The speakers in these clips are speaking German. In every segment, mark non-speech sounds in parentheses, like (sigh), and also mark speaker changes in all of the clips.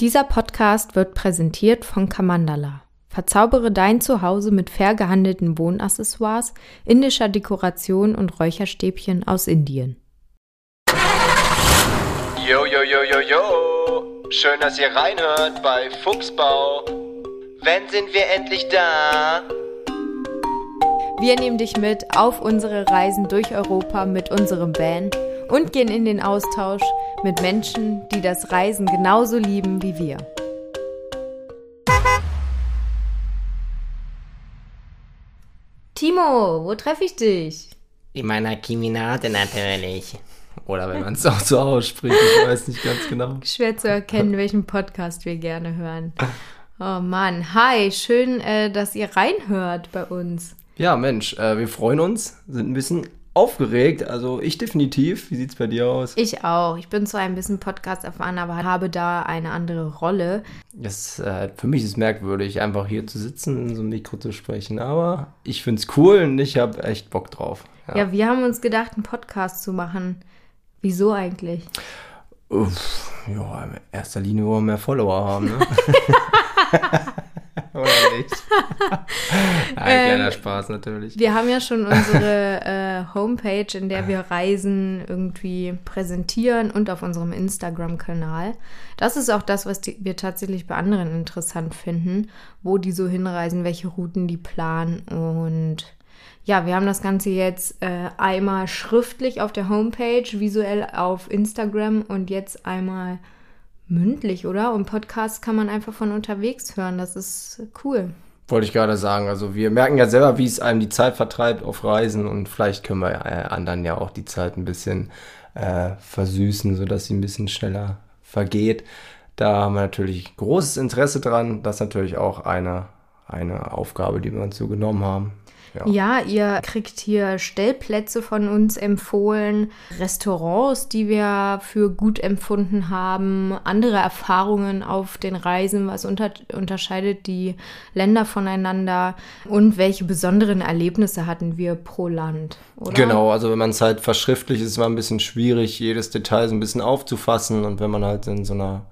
Speaker 1: Dieser Podcast wird präsentiert von Kamandala. Verzaubere dein Zuhause mit fair gehandelten Wohnaccessoires, indischer Dekoration und Räucherstäbchen aus Indien.
Speaker 2: Yo, yo, yo, yo, yo. Schön, dass ihr reinhört bei Fuchsbau. Wann sind wir endlich da?
Speaker 1: Wir nehmen dich mit auf unsere Reisen durch Europa mit unserem Van und gehen in den Austausch mit Menschen, die das Reisen genauso lieben wie wir. Timo, wo treffe ich dich?
Speaker 3: In meiner Kiminate natürlich. Oder wenn man es auch so ausspricht, ich weiß nicht ganz genau.
Speaker 1: Schwer zu erkennen, welchen Podcast wir gerne hören. Oh Mann, hi, schön, äh, dass ihr reinhört bei uns.
Speaker 3: Ja, Mensch, äh, wir freuen uns, sind ein bisschen aufgeregt. Also ich definitiv. Wie sieht es bei dir aus?
Speaker 1: Ich auch. Ich bin zwar ein bisschen Podcast erfahren, aber habe da eine andere Rolle.
Speaker 3: Das, äh, für mich ist es merkwürdig, einfach hier zu sitzen, in so einem Mikro zu sprechen. Aber ich finde es cool und ich habe echt Bock drauf.
Speaker 1: Ja. ja, wir haben uns gedacht, einen Podcast zu machen. Wieso eigentlich?
Speaker 3: Uff, ja, in erster Linie wollen wir mehr Follower haben, ne? (laughs) (laughs) Oder nicht? (laughs) Ein kleiner ähm, Spaß natürlich.
Speaker 1: Wir haben ja schon unsere äh, Homepage, in der wir Reisen irgendwie präsentieren und auf unserem Instagram-Kanal. Das ist auch das, was die, wir tatsächlich bei anderen interessant finden, wo die so hinreisen, welche Routen die planen und ja, wir haben das Ganze jetzt äh, einmal schriftlich auf der Homepage, visuell auf Instagram und jetzt einmal mündlich, oder? Und Podcasts kann man einfach von unterwegs hören. Das ist cool.
Speaker 3: Wollte ich gerade sagen. Also wir merken ja selber, wie es einem die Zeit vertreibt auf Reisen und vielleicht können wir äh, anderen ja auch die Zeit ein bisschen äh, versüßen, sodass sie ein bisschen schneller vergeht. Da haben wir natürlich großes Interesse dran. Das ist natürlich auch eine, eine Aufgabe, die wir uns so genommen haben.
Speaker 1: Ja. ja. ihr kriegt hier Stellplätze von uns empfohlen, Restaurants, die wir für gut empfunden haben, andere Erfahrungen auf den Reisen, was unter unterscheidet die Länder voneinander und welche besonderen Erlebnisse hatten wir pro Land. Oder?
Speaker 3: Genau, also wenn man es halt verschriftlicht, ist es ein bisschen schwierig, jedes Detail so ein bisschen aufzufassen und wenn man halt in so einer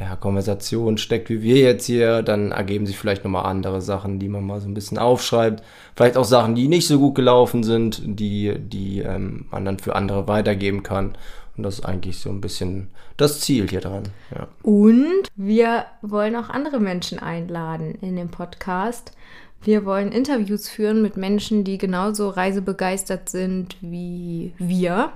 Speaker 3: ja, Konversation steckt, wie wir jetzt hier, dann ergeben sich vielleicht nochmal andere Sachen, die man mal so ein bisschen aufschreibt. Vielleicht auch Sachen, die nicht so gut gelaufen sind, die, die ähm, man dann für andere weitergeben kann. Und das ist eigentlich so ein bisschen das Ziel hier dran. Ja.
Speaker 1: Und wir wollen auch andere Menschen einladen in den Podcast. Wir wollen Interviews führen mit Menschen, die genauso reisebegeistert sind wie wir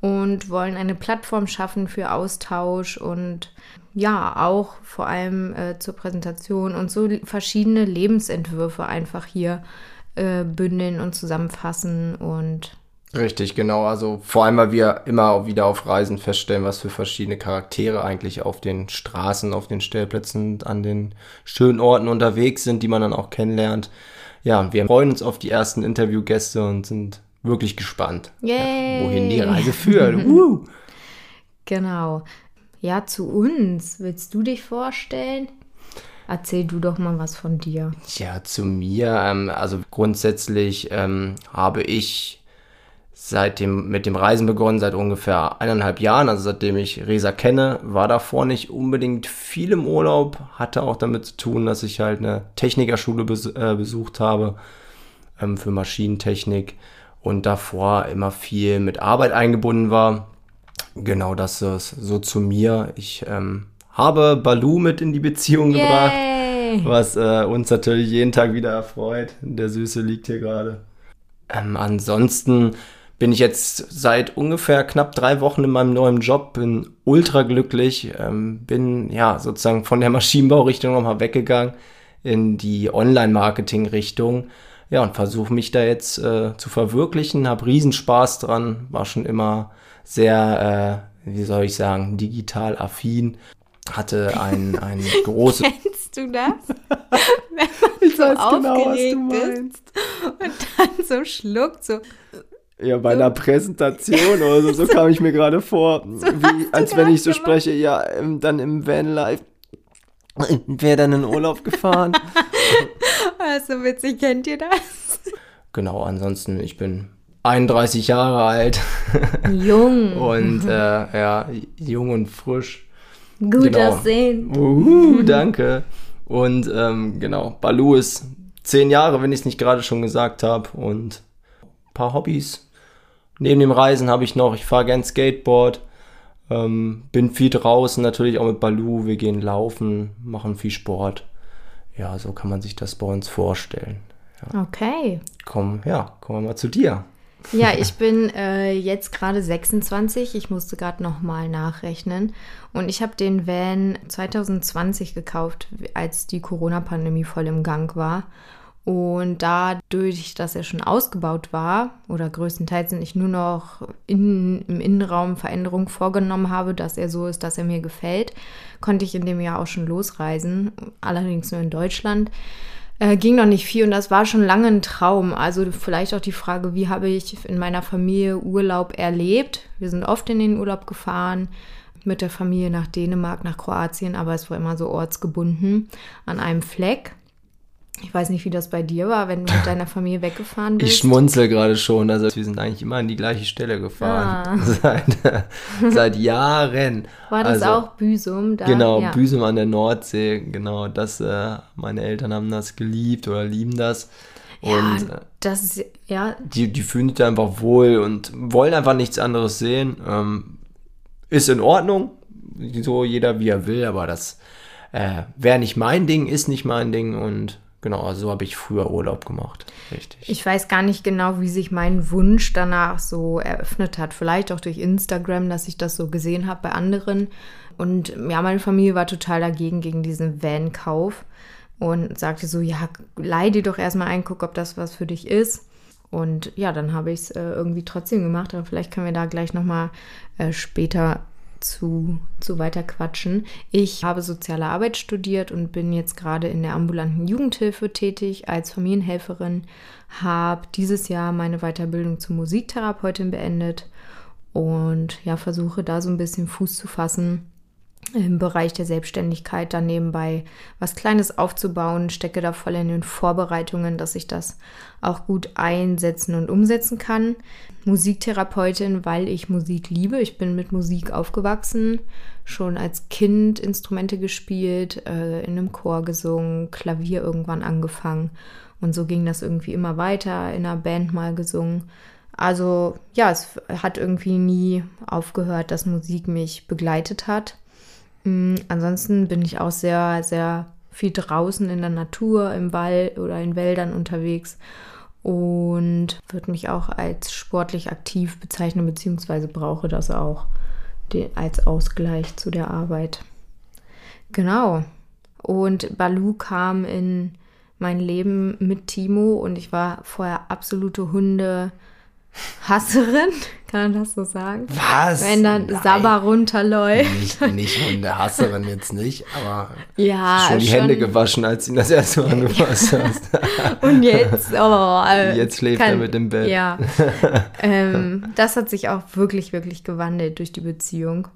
Speaker 1: und wollen eine Plattform schaffen für Austausch und ja, auch vor allem äh, zur Präsentation und so verschiedene Lebensentwürfe einfach hier äh, bündeln und zusammenfassen und
Speaker 3: Richtig, genau. Also vor allem, weil wir immer wieder auf Reisen feststellen, was für verschiedene Charaktere eigentlich auf den Straßen, auf den Stellplätzen, an den schönen Orten unterwegs sind, die man dann auch kennenlernt. Ja, wir freuen uns auf die ersten Interviewgäste und sind wirklich gespannt, ja, wohin die Reise führt. (laughs) uh.
Speaker 1: Genau. Ja, zu uns. Willst du dich vorstellen? Erzähl du doch mal was von dir.
Speaker 3: Ja, zu mir. Ähm, also grundsätzlich ähm, habe ich seit dem, mit dem Reisen begonnen, seit ungefähr eineinhalb Jahren, also seitdem ich Resa kenne, war davor nicht unbedingt viel im Urlaub, hatte auch damit zu tun, dass ich halt eine Technikerschule bes äh, besucht habe ähm, für Maschinentechnik und davor immer viel mit Arbeit eingebunden war. Genau das ist so zu mir. Ich ähm, habe Balu mit in die Beziehung Yay. gebracht, was äh, uns natürlich jeden Tag wieder erfreut. Der Süße liegt hier gerade. Ähm, ansonsten bin ich jetzt seit ungefähr knapp drei Wochen in meinem neuen Job, bin ultra glücklich, ähm, bin ja sozusagen von der (laughs) Maschinenbaurichtung nochmal weggegangen in die Online-Marketing-Richtung. Ja, und versuche mich da jetzt äh, zu verwirklichen, habe Riesenspaß dran, war schon immer sehr, äh, wie soll ich sagen, digital affin. Hatte ein, (laughs) ein großes.
Speaker 1: Kennst du das? (laughs) Wenn man ich so weiß genau, was du meinst. und dann so schluckt, so.
Speaker 3: Ja, bei einer Präsentation oder so, (laughs) so kam ich mir gerade vor, so wie, als wenn ich so gemacht? spreche, ja, im, dann im Vanlife wäre dann in Urlaub gefahren. (laughs)
Speaker 1: also witzig, kennt ihr das?
Speaker 3: Genau, ansonsten, ich bin 31 Jahre alt.
Speaker 1: Jung.
Speaker 3: und äh, ja, jung und frisch.
Speaker 1: Gut
Speaker 3: Genau.
Speaker 1: aussehen.
Speaker 3: Uhu, danke. Und ähm, genau, Balu ist zehn Jahre, wenn ich es nicht gerade schon gesagt habe. Und ein paar Hobbys. Neben dem Reisen habe ich noch, ich fahre gern Skateboard. Ähm, bin viel draußen, natürlich auch mit Balu. Wir gehen laufen, machen viel Sport. Ja, so kann man sich das bei uns vorstellen.
Speaker 1: Okay.
Speaker 3: Komm, ja, kommen wir mal zu dir.
Speaker 1: Ja, (laughs) ich bin äh, jetzt gerade 26. Ich musste gerade nochmal nachrechnen. Und ich habe den Van 2020 gekauft, als die Corona-Pandemie voll im Gang war. Und dadurch, dass er schon ausgebaut war, oder größtenteils und ich nur noch in, im Innenraum Veränderungen vorgenommen habe, dass er so ist, dass er mir gefällt, konnte ich in dem Jahr auch schon losreisen. Allerdings nur in Deutschland. Äh, ging noch nicht viel und das war schon lange ein Traum. Also vielleicht auch die Frage, wie habe ich in meiner Familie Urlaub erlebt? Wir sind oft in den Urlaub gefahren mit der Familie nach Dänemark, nach Kroatien, aber es war immer so ortsgebunden an einem Fleck. Ich weiß nicht, wie das bei dir war, wenn du mit deiner Familie weggefahren bist.
Speaker 3: Ich schmunzel gerade schon. Also wir sind eigentlich immer an die gleiche Stelle gefahren.
Speaker 1: Ah. (laughs)
Speaker 3: Seit, seit Jahren.
Speaker 1: war das
Speaker 3: also,
Speaker 1: auch Büsum? Da?
Speaker 3: Genau,
Speaker 1: ja.
Speaker 3: Büsum an der Nordsee. Genau, das, äh, meine Eltern haben das geliebt oder lieben das. Und
Speaker 1: ja,
Speaker 3: äh,
Speaker 1: das ist, ja,
Speaker 3: die, die fühlen sich da einfach wohl und wollen einfach nichts anderes sehen. Ähm, ist in Ordnung. So jeder wie er will, aber das äh, wäre nicht mein Ding, ist nicht mein Ding und genau, also so habe ich früher Urlaub gemacht. Richtig.
Speaker 1: Ich weiß gar nicht genau, wie sich mein Wunsch danach so eröffnet hat. Vielleicht auch durch Instagram, dass ich das so gesehen habe bei anderen. Und ja, meine Familie war total dagegen, gegen diesen Van-Kauf und sagte so, ja, leih dir doch erstmal ein, guck, ob das was für dich ist. Und ja, dann habe ich es äh, irgendwie trotzdem gemacht, aber vielleicht können wir da gleich nochmal äh, später zu, zu weiter quatschen. Ich habe soziale Arbeit studiert und bin jetzt gerade in der ambulanten Jugendhilfe tätig als Familienhelferin, habe dieses Jahr meine Weiterbildung zur Musiktherapeutin beendet und ja, versuche da so ein bisschen Fuß zu fassen im Bereich der Selbstständigkeit dann nebenbei was Kleines aufzubauen, stecke da voll in den Vorbereitungen, dass ich das auch gut einsetzen und umsetzen kann. Musiktherapeutin, weil ich Musik liebe. Ich bin mit Musik aufgewachsen, schon als Kind Instrumente gespielt, äh, in einem Chor gesungen, Klavier irgendwann angefangen. Und so ging das irgendwie immer weiter, in einer Band mal gesungen. Also ja, es hat irgendwie nie aufgehört, dass Musik mich begleitet hat. Mm, Ansonsten bin ich auch sehr, sehr viel draußen in der Natur, im Wald oder in Wäldern unterwegs und würde mich auch als sportlich aktiv bezeichnen, beziehungsweise brauche das auch als Ausgleich zu der Arbeit. Genau. Und Balu kam in mein Leben mit Timo und ich war vorher absolute Hunde. Kann man das so sagen?
Speaker 3: Was?
Speaker 1: Wenn dann
Speaker 3: Nein.
Speaker 1: Sabber runterläuft.
Speaker 3: Nicht, nicht Hundehasserin jetzt nicht, aber
Speaker 1: Ja,
Speaker 3: schon die
Speaker 1: schon.
Speaker 3: Hände gewaschen, als du ihn das erste Mal (laughs) angefasst hast.
Speaker 1: Und jetzt, oh, äh,
Speaker 3: Jetzt schläft er mit im Bett.
Speaker 1: Ja, (laughs) ähm, das hat sich auch wirklich, wirklich gewandelt durch die Beziehung.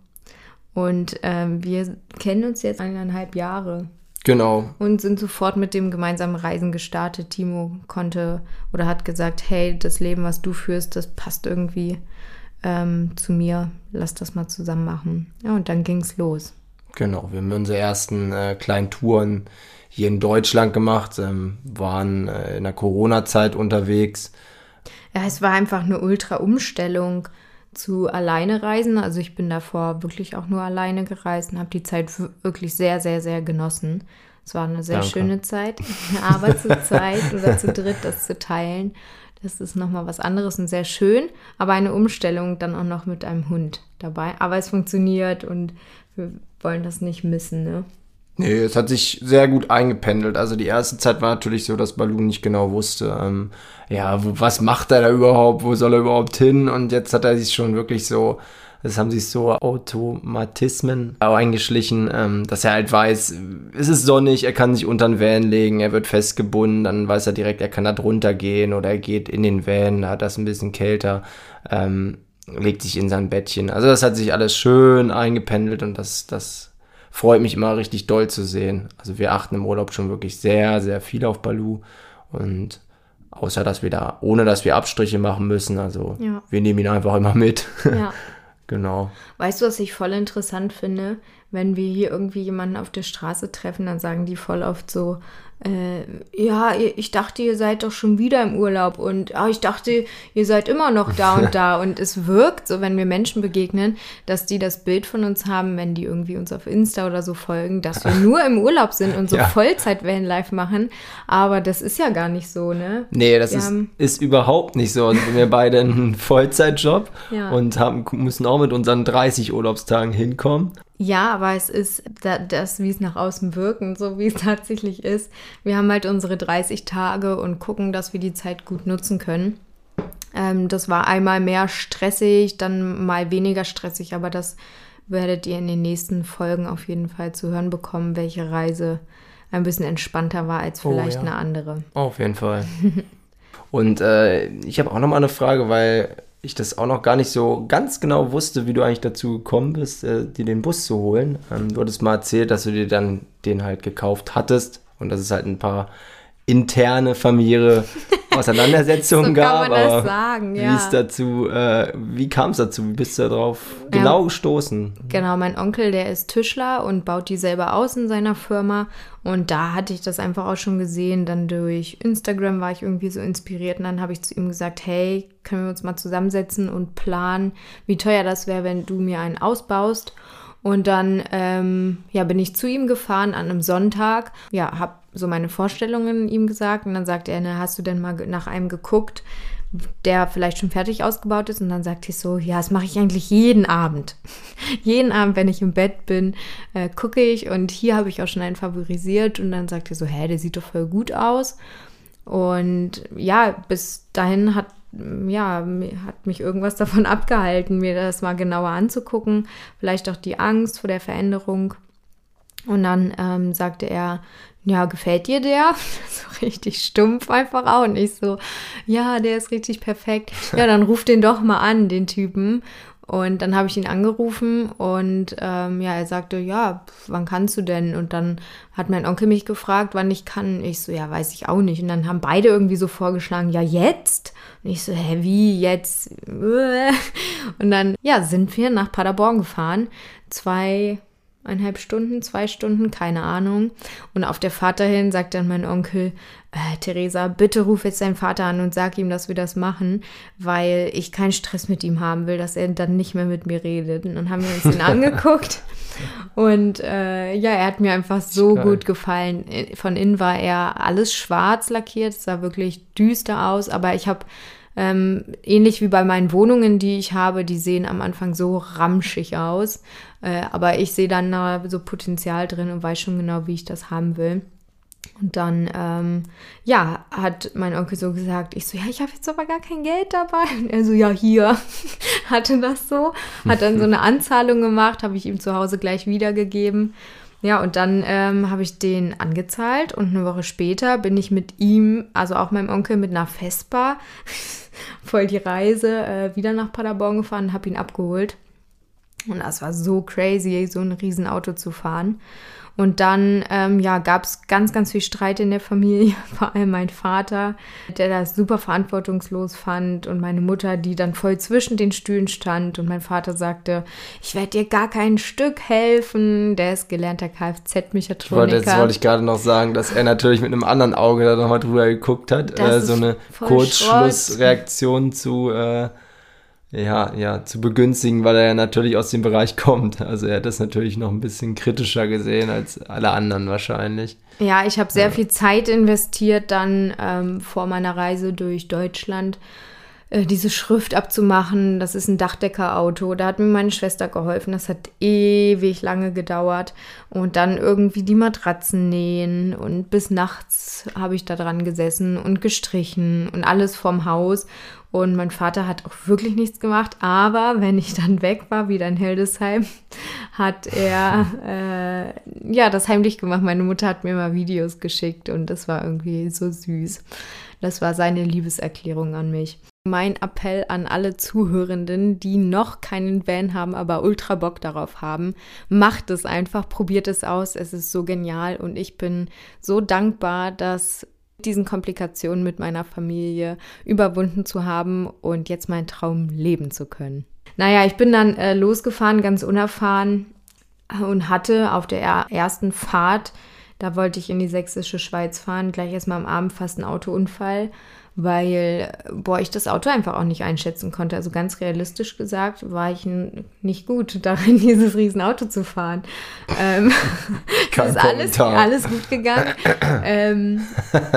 Speaker 1: Und ähm, wir kennen uns jetzt eineinhalb Jahre
Speaker 3: Genau.
Speaker 1: und sind sofort mit dem gemeinsamen Reisen gestartet. Timo konnte oder hat gesagt, hey, das Leben, was du führst, das passt irgendwie ähm, zu mir. Lass das mal zusammen machen. Ja, und dann ging's los.
Speaker 3: Genau, wir haben unsere ersten äh, kleinen Touren hier in Deutschland gemacht, ähm, waren äh, in der Corona-Zeit unterwegs.
Speaker 1: Ja, es war einfach eine Ultra-Umstellung zu alleine reisen. Also ich bin davor wirklich auch nur alleine gereist und habe die Zeit wirklich sehr, sehr, sehr genossen. Es war eine sehr
Speaker 3: Danke.
Speaker 1: schöne Zeit, aber zu zweit oder zu dritt das zu teilen, das ist nochmal was anderes und sehr schön, aber eine Umstellung dann auch noch mit einem Hund dabei. Aber es funktioniert und wir wollen das nicht missen, ne?
Speaker 3: Nee, es hat sich sehr gut eingependelt. Also die erste Zeit war natürlich so, dass Balu nicht genau wusste, ähm, ja, wo, was macht er da überhaupt, wo soll er überhaupt hin? Und jetzt hat er sich schon wirklich so, das haben sich so Automatismen eingeschlichen, ähm, dass er halt weiß, es ist sonnig, er kann sich unter den Van legen, er wird festgebunden, dann weiß er direkt, er kann da drunter gehen oder er geht in den Van, da hat das ein bisschen kälter, ähm, legt sich in sein Bettchen. Also das hat sich alles schön eingependelt und das, das freut mich immer richtig doll zu sehen. Also wir achten im Urlaub schon wirklich sehr, sehr viel auf Balu und außer dass wir da, ohne dass wir Abstriche machen müssen, also
Speaker 1: Ja.
Speaker 3: wir nehmen ihn einfach immer mit.
Speaker 1: Ja. (laughs)
Speaker 3: genau.
Speaker 1: Weißt du, was ich voll interessant finde? wenn wir hier irgendwie jemanden auf der Straße treffen, dann sagen die voll oft so, äh, ja, ich dachte, ihr seid doch schon wieder im Urlaub und ah, ich dachte, ihr seid immer noch da und (laughs) da. Und es wirkt so, wenn wir Menschen begegnen, dass die das Bild von uns haben, wenn die irgendwie uns auf Insta oder so folgen, dass wir (laughs) nur im Urlaub sind und so ja. Vollzeit-Van-Life machen. Aber das ist ja gar nicht so, ne?
Speaker 3: Nee, das ist, ist überhaupt nicht so. Also wir beide einen Vollzeitjob ja. und haben, müssen auch mit unseren 30 Urlaubstagen hinkommen.
Speaker 1: Ja, aber es ist das, wie es nach außen wirkt so wie es (laughs) tatsächlich ist. Wir haben halt unsere 30 Tage und gucken, dass wir die Zeit gut nutzen können. Ähm, das war einmal mehr stressig, dann mal weniger stressig, aber das werdet ihr in den nächsten Folgen auf jeden Fall zu hören bekommen, welche Reise ein bisschen entspannter war als oh vielleicht oh, ja. eine andere.
Speaker 3: Auf jeden Fall. (laughs) und äh, ich habe auch noch mal eine Frage, weil ich das auch noch gar nicht so ganz genau wusste, wie du eigentlich dazu gekommen bist, äh, dir den Bus zu holen. Ähm, du hattest mal erzählt, dass du dir dann den halt gekauft hattest und dass es halt ein paar interne familiäre (laughs) Auseinandersetzungen so gab. Das sagen, ja. Wie es dazu, äh, wie kam es dazu? Wie bist du darauf genau ja, gestoßen?
Speaker 1: Genau, mein Onkel, der ist Tischler und baut die selber aus in seiner Firma. Und da hatte ich das einfach auch schon gesehen. Dann durch Instagram war ich irgendwie so inspiriert und dann habe ich zu ihm gesagt, hey, können wir uns mal zusammensetzen und planen, wie teuer das wäre, wenn du mir einen ausbaust. Und dann ähm, ja, bin ich zu ihm gefahren an einem Sonntag. Ja, habe so meine Vorstellungen ihm gesagt. Und dann sagte er, na, hast du denn mal nach einem geguckt, der vielleicht schon fertig ausgebaut ist? Und dann sagte ich so, ja, das mache ich eigentlich jeden Abend. (laughs) jeden Abend, wenn ich im Bett bin, äh, gucke ich. Und hier habe ich auch schon einen favorisiert. Und dann sagte er so, hä, der sieht doch voll gut aus. Und ja, bis dahin hat ja, hat mich irgendwas (laughs) davon abgehalten, mir das mal genauer anzugucken. Vielleicht auch die Angst vor der Veränderung. Und dann ähm, sagte er, ja, gefällt dir der? (laughs) So richtig stumpf einfach auch. Und ich so, ja, der ist richtig perfekt. (laughs) Ja, dann ruf den doch mal an, den Typen. Und dann habe ich ihn angerufen und ähm, ja, er sagte, ja, wann kannst du denn? Und dann hat mein Onkel mich gefragt, wann ich kann. Ich so, ja, weiß ich auch nicht. Und dann haben beide irgendwie so vorgeschlagen, ja, jetzt? Und ich so, hä, wie jetzt? (laughs) Und dann, ja, sind wir nach Paderborn gefahren. Zwei eineinhalb Stunden, zwei Stunden, keine Ahnung. Und auf der Fahrt dahin sagt dann mein Onkel, äh, Theresa, bitte ruf jetzt deinen Vater an und sag ihm, dass wir das machen, weil ich keinen Stress mit ihm haben will, dass er dann nicht mehr mit mir redet. Und dann haben wir uns ihn (laughs) angeguckt. Und äh, ja, er hat mir einfach so Geil. gut gefallen. Von innen war er alles schwarz lackiert, sah wirklich düster aus, aber ich habe ähm, ähnlich wie bei meinen Wohnungen, die ich habe, die sehen am Anfang so ramschig aus. Äh, aber ich sehe dann da so Potenzial drin und weiß schon genau, wie ich das haben will. Und dann, ähm, ja, hat mein Onkel so gesagt, ich so, ja, ich habe jetzt aber gar kein Geld dabei. Und er so, ja, hier, (laughs) hatte das so. Hat dann so eine (laughs) Anzahlung gemacht, habe ich ihm zu Hause gleich wiedergegeben. Ja, und dann ähm, habe ich den angezahlt und eine Woche später bin ich mit ihm, also auch meinem Onkel, mit einer Vespa (laughs) voll die Reise äh, wieder nach Paderborn gefahren und habe ihn abgeholt. Und das war so crazy, so ein Riesenauto zu fahren. Und dann ähm, ja, gab es ganz, ganz viel Streit in der Familie, (laughs) vor allem mein Vater, der das super verantwortungslos fand und meine Mutter, die dann voll zwischen den Stühlen stand. Und mein Vater sagte, ich werde dir gar kein Stück helfen, der ist gelernter Kfz-Mechatroniker.
Speaker 3: Das wollte ich gerade noch sagen, dass er natürlich mit einem anderen Auge da nochmal drüber geguckt hat, äh, so eine Kurzschlussreaktion zu... Äh ja, ja, zu begünstigen, weil er ja natürlich aus dem Bereich kommt. Also er hat das natürlich noch ein bisschen kritischer gesehen als alle anderen wahrscheinlich.
Speaker 1: Ja, ich habe sehr ja. viel Zeit investiert dann ähm, vor meiner Reise durch Deutschland äh, diese Schrift abzumachen. Das ist ein Dachdeckerauto. Da hat mir meine Schwester geholfen. Das hat ewig lange gedauert. Und dann irgendwie die Matratzen nähen. Und bis nachts habe ich da dran gesessen und gestrichen und alles vorm Haus. Und mein Vater hat auch wirklich nichts gemacht. Aber wenn ich dann weg war, wieder in Hildesheim, (laughs) hat er äh, ja das heimlich gemacht. Meine Mutter hat mir mal Videos geschickt und das war irgendwie so süß. Das war seine Liebeserklärung an mich. Mein Appell an alle Zuhörenden, die noch keinen Van haben, aber ultra Bock darauf haben, macht es einfach, probiert es aus. Es ist so genial und ich bin so dankbar, dass diesen Komplikationen mit meiner Familie überwunden zu haben und jetzt meinen Traum leben zu können. Naja, ich bin dann äh, losgefahren, ganz unerfahren. und hatte auf der ersten Fahrt, da wollte ich in die sächsische Schweiz fahren, gleich erstmal am Abend fast einen Autounfall weil, boah, ich das Auto einfach auch nicht einschätzen konnte. Also ganz realistisch gesagt war ich nicht gut (laughs) darin, dieses Riesenauto zu fahren. Ähm, (laughs)
Speaker 3: Kein
Speaker 1: ist alles, alles gut gegangen. ähm,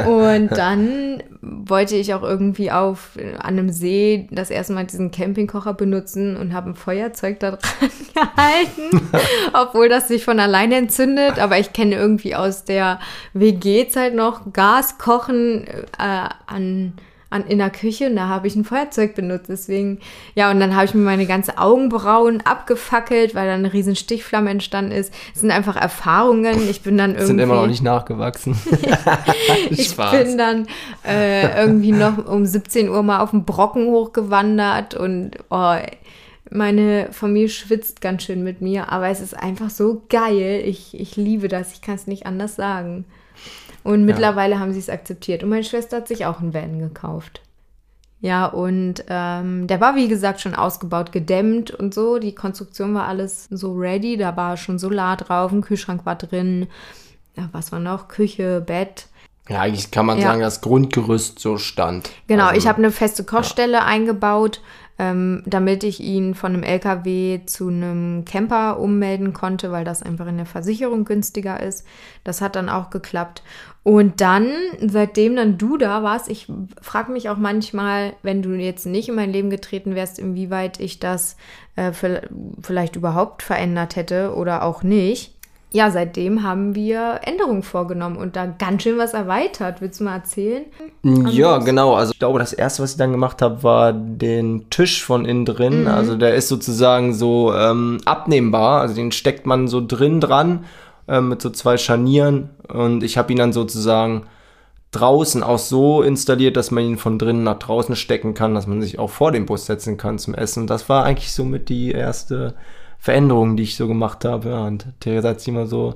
Speaker 1: und dann wollte ich auch irgendwie auf an einem See das erste Mal diesen Campingkocher benutzen und habe ein Feuerzeug da (laughs) dran gehalten, obwohl das sich von alleine entzündet. Aber ich kenne irgendwie aus der WG-Zeit noch Gas kochen äh, an an, in der Küche und da habe ich ein Feuerzeug benutzt. Deswegen, ja, und dann habe ich mir meine ganze Augenbrauen abgefackelt, weil da eine riesen Stichflamme entstanden ist. Es sind einfach Erfahrungen. Ich bin dann irgendwie.
Speaker 3: Sind immer noch nicht nachgewachsen. (laughs)
Speaker 1: ich bin dann äh, irgendwie noch um 17 Uhr mal auf den Brocken hochgewandert und oh, meine Familie schwitzt ganz schön mit mir, aber es ist einfach so geil. Ich, ich liebe das. Ich kann es nicht anders sagen. Und mittlerweile ja. haben sie es akzeptiert. Und meine Schwester hat sich auch einen Van gekauft. Ja, und ähm, der war, wie gesagt, schon ausgebaut, gedämmt und so. Die Konstruktion war alles so ready. Da war schon Solar drauf, ein Kühlschrank war drin. Ja, was war noch? Küche, Bett.
Speaker 3: Ja, eigentlich kann man ja. sagen, das Grundgerüst so stand.
Speaker 1: Genau, also, ich habe eine feste Kochstelle ja. eingebaut ähm, damit ich ihn von einem LKW zu einem Camper ummelden konnte, weil das einfach in der Versicherung günstiger ist. Das hat dann auch geklappt. Und dann, seitdem dann du da warst, ich frage mich auch manchmal, wenn du jetzt nicht in mein Leben getreten wärst, inwieweit ich das äh, vielleicht überhaupt verändert hätte oder auch nicht ja, seitdem haben wir Änderungen vorgenommen und da ganz schön was erweitert. Willst du mal erzählen?
Speaker 3: Ja, genau. Also ich glaube, das erste, was ich dann gemacht habe, war den Tisch von innen drin. Mhm. Also der ist sozusagen so ähm, abnehmbar. Also den steckt man so drin dran äh, mit so zwei Scharnieren und ich habe ihn dann sozusagen draußen auch so installiert, dass man ihn von drinnen nach draußen stecken kann, dass man sich auch vor den Bus setzen kann zum Essen. Und das war eigentlich somit die erste Veränderungen, die ich so gemacht habe. Ja, und Theresa hat sich immer so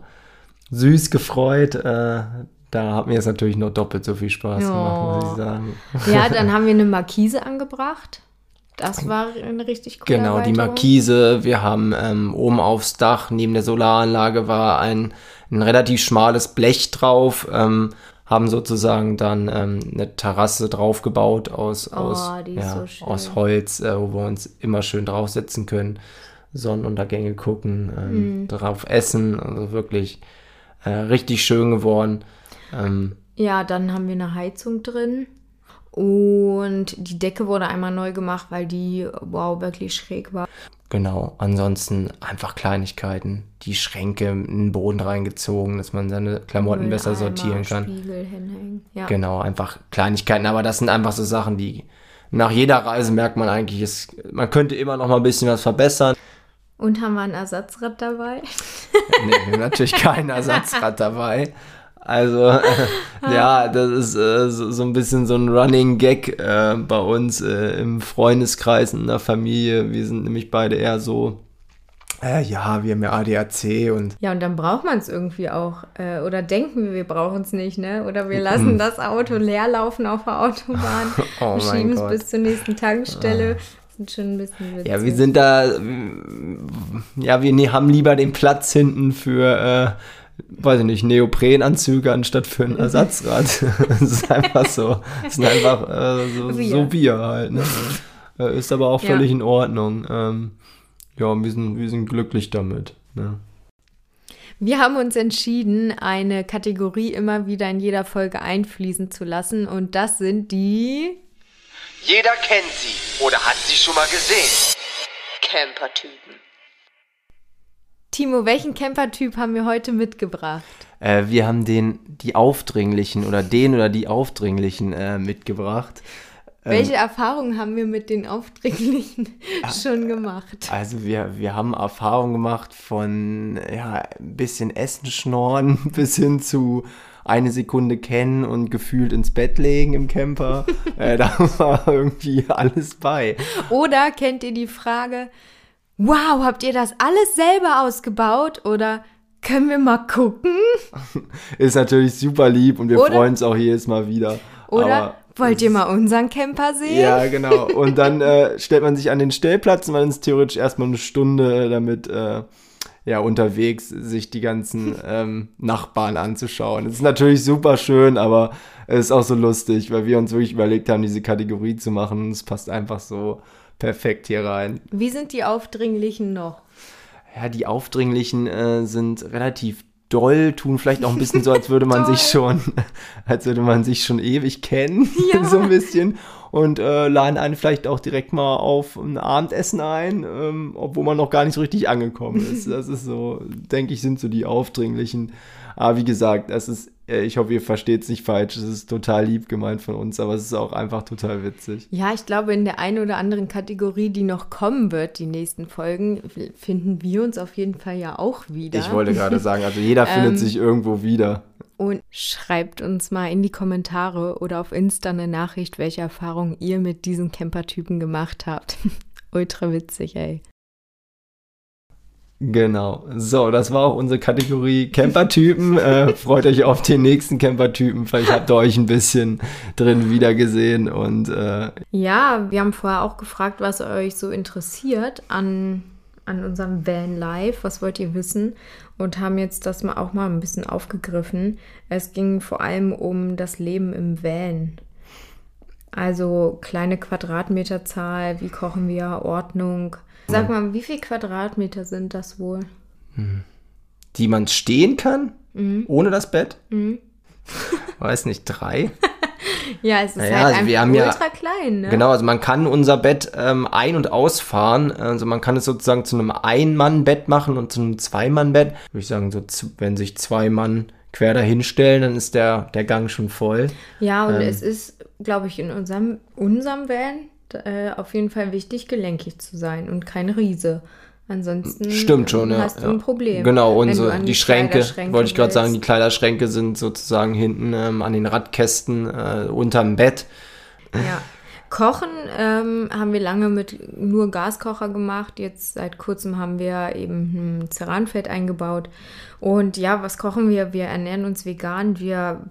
Speaker 3: süß gefreut. Äh, da hat mir jetzt natürlich noch doppelt so viel Spaß oh. gemacht, muss ich sagen.
Speaker 1: Ja, dann (laughs) haben wir eine Markise angebracht. Das war eine richtig coole
Speaker 3: Genau, die Markise. Wir haben ähm, oben aufs Dach, neben der Solaranlage war ein, ein relativ schmales Blech drauf. Ähm, haben sozusagen dann ähm, eine Terrasse draufgebaut aus, oh, aus, ja, so aus Holz, äh, wo wir uns immer schön draufsetzen können. Sonnenuntergänge gucken, ähm, mhm. drauf essen. Also wirklich äh, richtig schön geworden. Ähm,
Speaker 1: ja, dann haben wir eine Heizung drin. Und die Decke wurde einmal neu gemacht, weil die, wow, wirklich schräg war.
Speaker 3: Genau, ansonsten einfach Kleinigkeiten. Die Schränke in den Boden reingezogen, dass man seine Klamotten Müll besser sortieren kann. Spiegel hinhängen. Ja. Genau, einfach Kleinigkeiten. Aber das sind einfach so Sachen, die nach jeder Reise merkt man eigentlich, es, man könnte immer noch mal ein bisschen was verbessern.
Speaker 1: Und haben wir ein Ersatzrad dabei?
Speaker 3: nee, wir haben natürlich kein (laughs) Ersatzrad dabei. Also, äh, (laughs) ja, das ist äh, so, so, ein bisschen so ein Running Gag äh, bei uns äh, im Freundeskreis, in der Familie. Wir sind nämlich beide eher so, äh, ja, wir haben ja ADAC und.
Speaker 1: Ja, und dann braucht man es irgendwie auch. Äh, oder denken wir, wir brauchen es nicht, ne? Oder wir lassen das Auto leer laufen auf der Autobahn, (laughs) oh schieben es bis zur nächsten Tankstelle. Ah sind schon ein bisschen witzig.
Speaker 3: Ja, wir sind da, ja, wir haben lieber den Platz hinten für, äh, weiß ich nicht, Neoprenanzüge anstatt für ein Ersatzrad. (laughs) das ist einfach so. Das sind einfach äh, so, wir. so wir halt. Ne? Äh, ist aber auch völlig ja. in Ordnung. Ähm, ja, wir sind, wir sind glücklich damit. Ne?
Speaker 1: Wir haben uns entschieden, eine Kategorie immer wieder in jeder Folge einfließen zu lassen und das sind die
Speaker 2: jeder kennt sie oder hat sie schon mal gesehen. Campertypen.
Speaker 1: Timo, welchen Campertyp haben wir heute mitgebracht?
Speaker 3: Äh, wir haben den, die Aufdringlichen oder den oder die Aufdringlichen äh, mitgebracht.
Speaker 1: Ähm, Welche ähm, Erfahrungen haben wir mit den Aufdringlichen (laughs) schon gemacht?
Speaker 3: Also wir, wir haben Erfahrungen gemacht von ja, ein bisschen Essen schnorren (laughs) bis hin zu eine Sekunde kennen und gefühlt ins Bett legen im Camper. (laughs) äh, da war irgendwie alles bei.
Speaker 1: Oder kennt ihr die Frage, wow, habt ihr das alles selber ausgebaut? Oder können wir mal gucken? (laughs)
Speaker 3: Ist natürlich super lieb und wir oder, freuen uns auch jedes Mal wieder.
Speaker 1: Oder Aber wollt ihr mal unseren Camper sehen?
Speaker 3: Ja, genau. (laughs) Und dann äh, stellt man sich an den Stellplatz und man ist theoretisch erstmal eine Stunde damit. Äh, ja, unterwegs sich die ganzen (laughs) ähm, Nachbarn anzuschauen. Das ist natürlich super schön, aber es ist auch so lustig, weil wir uns wirklich überlegt haben, diese Kategorie zu machen. Es passt einfach so perfekt hier rein.
Speaker 1: Wie sind die Aufdringlichen noch?
Speaker 3: Ja, die Aufdringlichen äh, sind relativ doll, tun vielleicht auch ein bisschen so, als würde man (laughs) sich schon, (laughs) als würde man sich schon ewig kennen, (laughs) ja. so ein bisschen. Und äh, laden einen vielleicht auch direkt mal auf ein Abendessen ein, ähm, obwohl man noch gar nicht so richtig angekommen ist. Das ist so, denke ich, sind so die Aufdringlichen. Aber wie gesagt, es ist ich hoffe, ihr versteht es nicht falsch. Es ist total lieb gemeint von uns, aber es ist auch einfach total witzig.
Speaker 1: Ja, ich glaube, in der einen oder anderen Kategorie, die noch kommen wird, die nächsten Folgen, finden wir uns auf jeden Fall ja auch wieder.
Speaker 3: Ich wollte gerade (laughs) sagen, also jeder findet ähm, sich irgendwo wieder.
Speaker 1: Und schreibt uns mal in die Kommentare oder auf Insta eine Nachricht, welche Erfahrungen ihr mit diesen Campertypen gemacht habt. (laughs) Ultra witzig, ey.
Speaker 3: Genau. So, das war auch unsere Kategorie Campertypen. (laughs) äh, freut euch auf den nächsten Campertypen. Vielleicht habt ihr euch ein bisschen drin wiedergesehen und äh,
Speaker 1: ja, wir haben vorher auch gefragt, was euch so interessiert an an unserem Van Life, was wollt ihr wissen? Und haben jetzt das mal auch mal ein bisschen aufgegriffen. Es ging vor allem um das Leben im Van. Also kleine Quadratmeterzahl, wie kochen wir, Ordnung, Sag mal, wie viele Quadratmeter sind das wohl? Hm.
Speaker 3: Die man stehen kann? Mhm. Ohne das Bett? Mhm. (laughs) Weiß nicht, drei? (laughs)
Speaker 1: ja, es ist naja, halt also wir haben ultra ja, klein. Ne?
Speaker 3: Genau, also man kann unser Bett ähm, ein- und ausfahren. Also man kann es sozusagen zu einem Ein-Mann-Bett machen und zu einem Zwei-Mann-Bett. Würde ich sagen, so wenn sich zwei Mann quer dahinstellen, dann ist der, der Gang schon voll.
Speaker 1: Ja, und ähm, es ist, glaube ich, in unserem, unserem Van äh, auf jeden Fall wichtig, gelenkig zu sein und kein Riese. Ansonsten
Speaker 3: Stimmt schon,
Speaker 1: hast
Speaker 3: ja,
Speaker 1: du ein Problem.
Speaker 3: Genau, unsere, die, die Schränke, wollte ich gerade sagen, die Kleiderschränke sind sozusagen hinten ähm, an den Radkästen äh, unterm Bett.
Speaker 1: Ja. Kochen ähm, haben wir lange mit nur Gaskocher gemacht. Jetzt seit kurzem haben wir eben ein Ceranfeld eingebaut. Und ja, was kochen wir? Wir ernähren uns vegan. Wir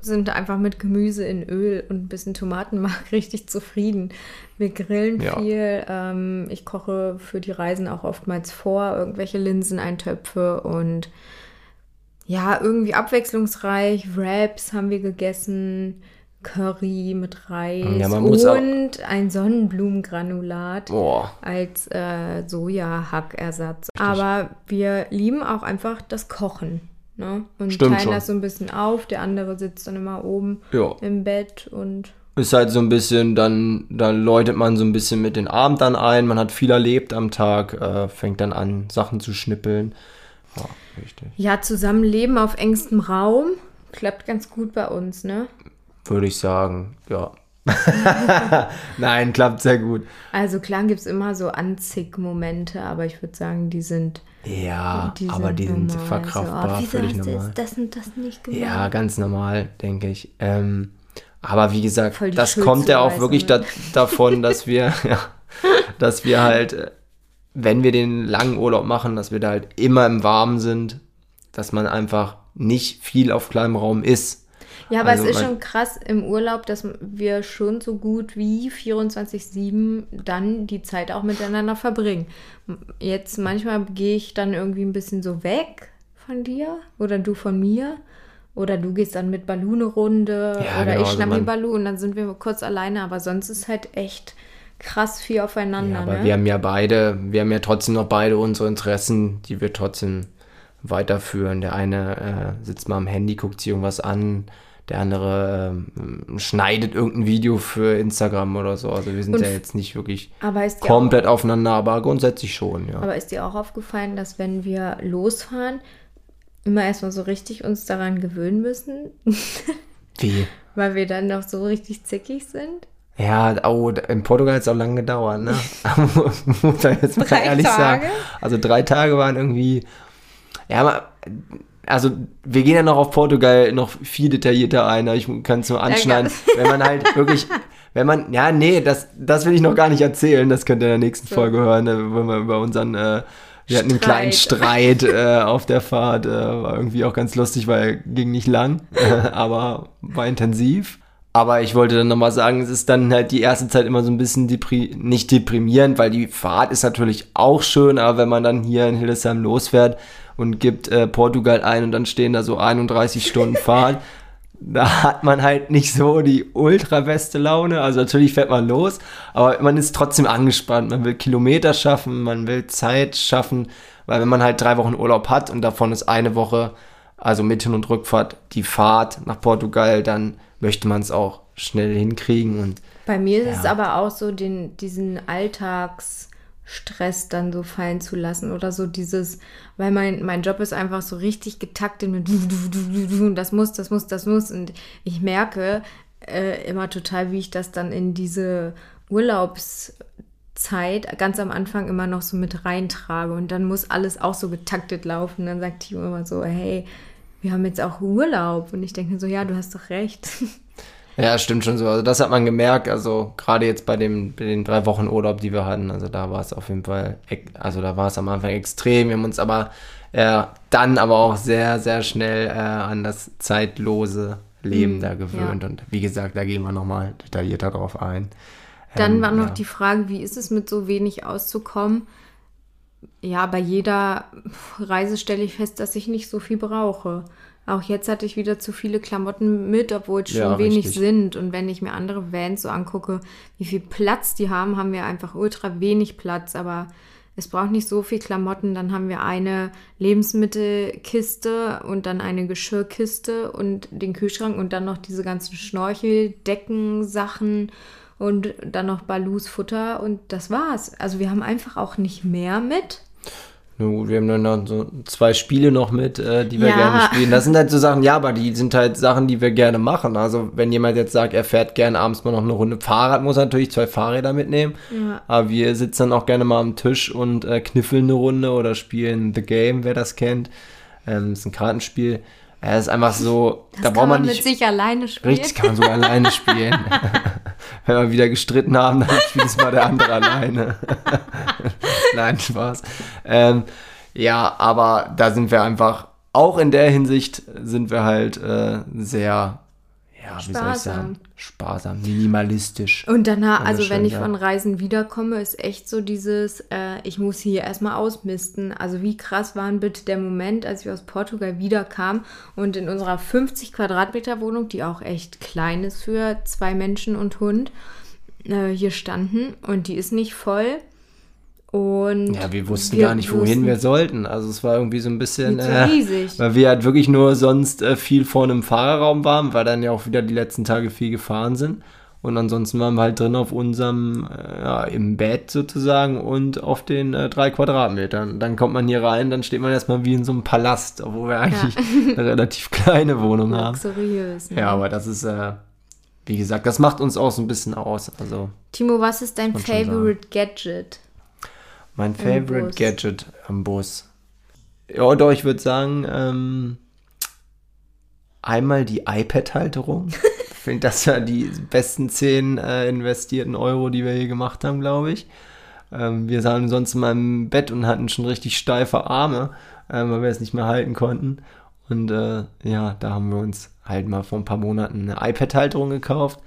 Speaker 1: sind einfach mit Gemüse in Öl und ein bisschen Tomatenmark (laughs) richtig zufrieden. Wir grillen ja. viel. Ähm, ich koche für die Reisen auch oftmals vor, irgendwelche Linseneintöpfe und ja, irgendwie abwechslungsreich. Wraps haben wir gegessen. Curry mit Reis ja, und ein Sonnenblumengranulat Boah. als äh, Soja-Hackersatz. Aber wir lieben auch einfach das Kochen. Ne? Und Stimmt teilen schon. das so ein bisschen auf. Der andere sitzt dann immer oben ja. im Bett und.
Speaker 3: Ist halt so ein bisschen, dann, dann läutet man so ein bisschen mit den Abend dann ein. Man hat viel erlebt am Tag, äh, fängt dann an, Sachen zu schnippeln.
Speaker 1: Ja, richtig. Ja, Zusammenleben auf engstem Raum klappt ganz gut bei uns, ne?
Speaker 3: Würde ich sagen, ja. (laughs) Nein, klappt sehr gut.
Speaker 1: Also klar gibt es immer so Anzick-Momente, aber ich würde sagen, die sind.
Speaker 3: Ja, die aber sind die sind normal. verkraftbar, so, oh, völlig normal.
Speaker 1: Das und das nicht gemacht?
Speaker 3: Ja, ganz normal, denke ich. Ähm, aber wie gesagt, das kommt ja auch wirklich da, davon, dass wir, (laughs) ja, dass wir halt, äh, wenn wir den langen Urlaub machen, dass wir da halt immer im Warmen sind, dass man einfach nicht viel auf kleinem Raum ist.
Speaker 1: Ja, aber also es ist schon krass im Urlaub, dass wir schon so gut wie 24-7 dann die Zeit auch miteinander verbringen. Jetzt manchmal gehe ich dann irgendwie ein bisschen so weg von dir oder du von mir. Oder du gehst dann mit Balu eine Runde ja, oder genau, ich schnapp also die Balu und dann sind wir kurz alleine. Aber sonst ist halt echt krass viel aufeinander. Ja,
Speaker 3: aber
Speaker 1: ne?
Speaker 3: wir haben ja beide, wir haben ja trotzdem noch beide unsere Interessen, die wir trotzdem weiterführen. Der eine äh, sitzt mal am Handy, guckt sich irgendwas an, der andere ähm, schneidet irgendein Video für Instagram oder so. Also wir sind Und, ja jetzt nicht wirklich komplett auch, aufeinander, aber grundsätzlich schon, ja.
Speaker 1: Aber ist dir auch aufgefallen, dass wenn wir losfahren, immer erstmal so richtig uns daran gewöhnen müssen? (laughs)
Speaker 3: Wie?
Speaker 1: Weil wir dann noch so richtig zickig sind?
Speaker 3: Ja, oh, in Portugal hat es auch lange gedauert, ne? (laughs) (laughs) Muss man jetzt mal ehrlich Tage? sagen. Also drei Tage waren irgendwie. Ja, also wir gehen ja noch auf Portugal noch viel detaillierter ein, ich kann es nur anschneiden, wenn man halt wirklich, (laughs) wenn man, ja, nee, das, das will ich noch gar nicht erzählen, das könnt ihr in der nächsten so. Folge hören, ne, wenn wir über unseren, äh, wir hatten einen kleinen Streit. (laughs) Äh, auf der Fahrt, äh, war irgendwie auch ganz lustig, weil ging nicht lang, äh, (laughs) aber war intensiv. Aber ich wollte dann nochmal sagen, es ist dann halt die erste Zeit immer so ein bisschen depri nicht deprimierend, weil die Fahrt ist natürlich auch schön, aber wenn man dann hier in Hildesheim losfährt und gibt äh, Portugal ein und dann stehen da so 31 Stunden Fahrt, (laughs) da hat man halt nicht so die ultra beste Laune. Also natürlich fährt man los, aber man ist trotzdem angespannt. Man will Kilometer schaffen, man will Zeit schaffen, weil wenn man halt drei Wochen Urlaub hat und davon ist eine Woche, also mit Hin- und Rückfahrt, die Fahrt nach Portugal, dann möchte man es auch schnell hinkriegen. Und
Speaker 1: Bei mir ist
Speaker 3: Ja.
Speaker 1: es aber auch so, den, diesen Alltagsstress dann so fallen zu lassen oder so dieses, weil mein, mein Job ist einfach so richtig getaktet mit das muss, das muss, das muss. Und ich merke äh, immer total, wie ich das dann in diese Urlaubszeit ganz am Anfang immer noch so mit reintrage. Und dann muss alles auch so getaktet laufen. Dann sagt Timo immer so, hey, wir haben jetzt auch Urlaub. Und ich denke so, ja, du hast doch recht. (laughs)
Speaker 3: ja, stimmt schon so. Also das hat man gemerkt. Also gerade jetzt bei, dem, bei den drei Wochen Urlaub, die wir hatten, also da war es auf jeden Fall, also da war es am Anfang extrem. Wir haben uns aber äh, dann aber auch sehr, sehr schnell äh, an das zeitlose Leben
Speaker 1: Hm,
Speaker 3: da gewöhnt. Und wie gesagt, da gehen wir nochmal detaillierter drauf ein.
Speaker 1: Dann
Speaker 3: Ähm,
Speaker 1: war noch
Speaker 3: ja.
Speaker 1: die Frage, wie ist es mit so wenig auszukommen? Ja, bei jeder Reise stelle ich fest, dass ich nicht so viel brauche. Auch jetzt hatte ich wieder zu viele Klamotten mit, obwohl es schon
Speaker 3: Ja,
Speaker 1: wenig
Speaker 3: richtig.
Speaker 1: sind. Und wenn ich mir andere Vans so angucke, wie viel Platz die haben, haben wir einfach ultra wenig Platz. Aber es braucht nicht so viel Klamotten. Dann haben wir eine Lebensmittelkiste und dann eine Geschirrkiste und den Kühlschrank und dann noch diese ganzen Schnorchel, Decken, Sachen und dann noch Balus Futter und das war's. Also wir haben einfach auch nicht mehr mit.
Speaker 3: Na gut, wir haben dann noch so zwei Spiele noch mit, äh, die wir
Speaker 1: Ja.
Speaker 3: gerne spielen. Das sind halt so Sachen, ja, aber die sind halt Sachen, die wir gerne machen. Also wenn jemand jetzt sagt, er fährt gerne abends mal noch eine Runde Fahrrad, muss er natürlich zwei Fahrräder mitnehmen.
Speaker 1: Ja.
Speaker 3: Aber wir sitzen dann auch gerne mal am Tisch und äh, kniffeln eine Runde oder spielen The Game, wer das kennt. Ähm, ist ein Kartenspiel. Ja, ist einfach so,
Speaker 1: Das
Speaker 3: da
Speaker 1: kann
Speaker 3: braucht man
Speaker 1: man
Speaker 3: nicht.
Speaker 1: mit sich alleine spielen.
Speaker 3: Richtig, kann man sogar alleine spielen. (laughs) Wenn wir wieder gestritten haben, dann spielt es mal der andere alleine. (laughs) Nein, Spaß. Ähm, ja, aber da sind wir einfach, auch in der Hinsicht sind wir halt äh, sehr, ja, wie soll ich sagen, sparsam, minimalistisch.
Speaker 1: Und danach,
Speaker 3: Also
Speaker 1: wenn ich
Speaker 3: ja.
Speaker 1: von Reisen wiederkomme, ist echt so dieses, äh, ich muss hier erstmal ausmisten. Also wie krass war denn bitte der Moment, als wir aus Portugal wiederkamen und in unserer 50 Quadratmeter Wohnung, die auch echt klein ist für zwei Menschen und Hund, äh, hier standen und die ist nicht voll. Und
Speaker 3: Ja, wir wussten
Speaker 1: wir
Speaker 3: gar nicht, wohin
Speaker 1: wussten-
Speaker 3: wir sollten. Also es war irgendwie so ein bisschen, äh,
Speaker 1: riesig.
Speaker 3: weil wir halt wirklich nur sonst äh, viel vor einem Fahrerraum waren, weil dann ja auch wieder die letzten Tage viel gefahren sind. Und ansonsten waren wir halt drin auf unserem, äh, ja, im Bett sozusagen und auf den äh, drei Quadratmetern. Dann kommt man hier rein, dann steht man erstmal wie in so einem Palast, obwohl wir eigentlich eine relativ kleine Wohnung haben.
Speaker 1: luxuriös. Ne?
Speaker 3: Ja, aber das ist, äh, wie gesagt, das macht uns auch so ein bisschen aus. Also
Speaker 1: Timo, was ist dein. Favorite Gadget?
Speaker 3: Mein Favorite
Speaker 1: Bus.
Speaker 3: Gadget am Bus. Ja, doch, ich würde sagen, ähm, einmal die iPad-Halterung. (laughs) Ich finde, das ja die besten 10 äh, investierten Euro, die wir hier gemacht haben, glaube ich. Ähm, wir saßen sonst in meinem Bett und hatten schon richtig steife Arme, ähm, weil wir es nicht mehr halten konnten. Und äh, ja, da haben wir uns halt mal vor ein paar Monaten eine iPad-Halterung gekauft.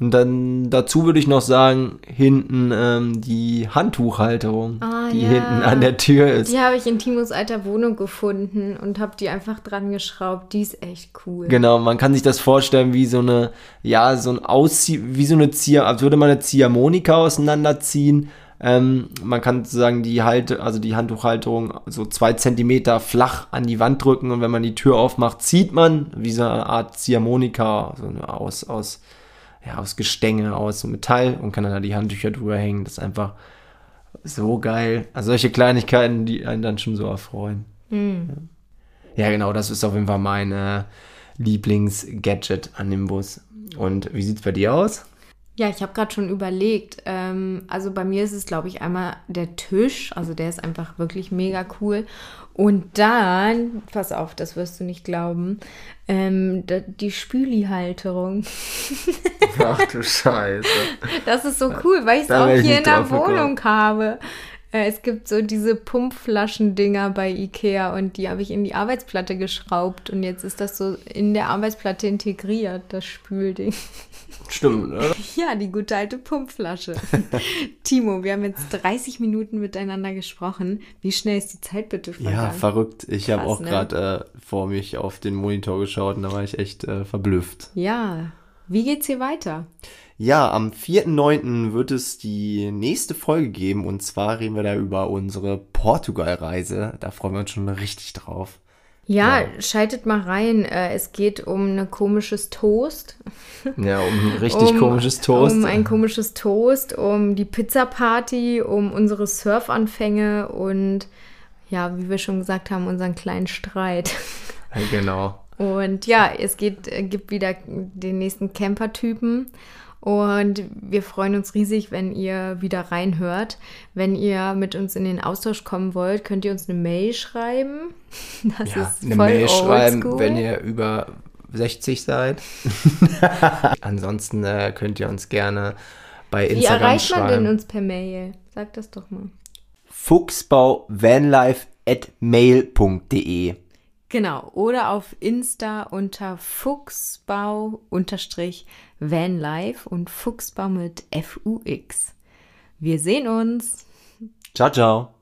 Speaker 3: Und dann dazu würde ich noch sagen, hinten ähm, die Handtuchhalterung,
Speaker 1: Ah,
Speaker 3: die
Speaker 1: ja.
Speaker 3: hinten an der Tür ist.
Speaker 1: Die habe ich in Timos alter Wohnung gefunden und habe die einfach dran geschraubt. Die ist echt cool.
Speaker 3: Genau, man kann sich das vorstellen wie so eine, ja, so ein Auszieh, wie so eine Zieh, als würde man eine Ziehharmonika auseinanderziehen. Ähm, man kann sozusagen die Halte, also die Handtuchhalterung so zwei Zentimeter flach an die Wand drücken und wenn man die Tür aufmacht, zieht man wie so eine Art Ziehharmonika, so eine aus, aus, ja, aus Gestänge, aus Metall und kann dann da die Handtücher drüber hängen. Das ist einfach so geil. Also solche Kleinigkeiten, die einen dann schon so erfreuen. Ja, genau, das ist auf jeden Fall mein äh, Lieblingsgadget an dem Bus. Und wie sieht's bei dir aus?
Speaker 1: Ja, ich habe gerade schon überlegt. Ähm, also bei mir ist es, glaube ich, einmal der Tisch. Also der ist einfach wirklich mega cool. Und dann, pass auf, das wirst du nicht glauben, ähm, die Spüli-Halterung.
Speaker 3: Ach du Scheiße. (laughs)
Speaker 1: Das ist so cool, weil ich es auch hier in der
Speaker 3: drauf gekommen.
Speaker 1: Wohnung habe. Äh, Es gibt so diese Pumpflaschendinger bei Ikea und die habe ich in die Arbeitsplatte geschraubt und jetzt ist das so in der Arbeitsplatte integriert, das Spülding.
Speaker 3: Stimmt, oder? (laughs)
Speaker 1: Ja, die gute alte Pumpflasche. (laughs) Timo, wir haben jetzt 30 Minuten miteinander gesprochen. Wie schnell ist die Zeit bitte vergangen?
Speaker 3: Ja, verrückt. Ich habe auch
Speaker 1: ne?
Speaker 3: gerade äh, vor mich auf den Monitor geschaut und da war ich echt äh, verblüfft.
Speaker 1: Ja, wie geht's hier weiter?
Speaker 3: Ja, am 4.9. wird es die nächste Folge geben und zwar reden wir da über unsere Portugal-Reise. Da freuen wir uns schon richtig drauf.
Speaker 1: Ja,
Speaker 3: Ja.
Speaker 1: schaltet mal rein. Äh, Es geht um ein komisches Toast.
Speaker 3: Ja, um ein (laughs) richtig
Speaker 1: um,
Speaker 3: komisches Toast.
Speaker 1: Um ein komisches Toast, um die Pizza-Party, um unsere Surfanfänge und ja, wie wir schon gesagt haben, unseren kleinen Streit.
Speaker 3: Ja, genau.
Speaker 1: Und ja, es geht, äh, gibt wieder den nächsten Camper-Typen. Und wir freuen uns riesig, wenn ihr wieder reinhört. Wenn ihr mit uns in den Austausch kommen wollt, könnt ihr uns eine Mail schreiben. (laughs) Das
Speaker 3: Ja,
Speaker 1: ist
Speaker 3: eine
Speaker 1: voll
Speaker 3: Mail schreiben,
Speaker 1: oldschool.
Speaker 3: wenn ihr über 60 seid. (laughs) Ansonsten äh, könnt ihr uns gerne bei
Speaker 1: Wie
Speaker 3: Instagram
Speaker 1: erreicht man
Speaker 3: schreiben.
Speaker 1: denn uns per Mail? Sag das doch mal.
Speaker 3: fuchsbauvanlife.mail.de
Speaker 1: Genau, oder auf Insta unter Fuchsbau-vanlife und Fuchsbau mit FUX. Wir sehen uns.
Speaker 3: Ciao, ciao.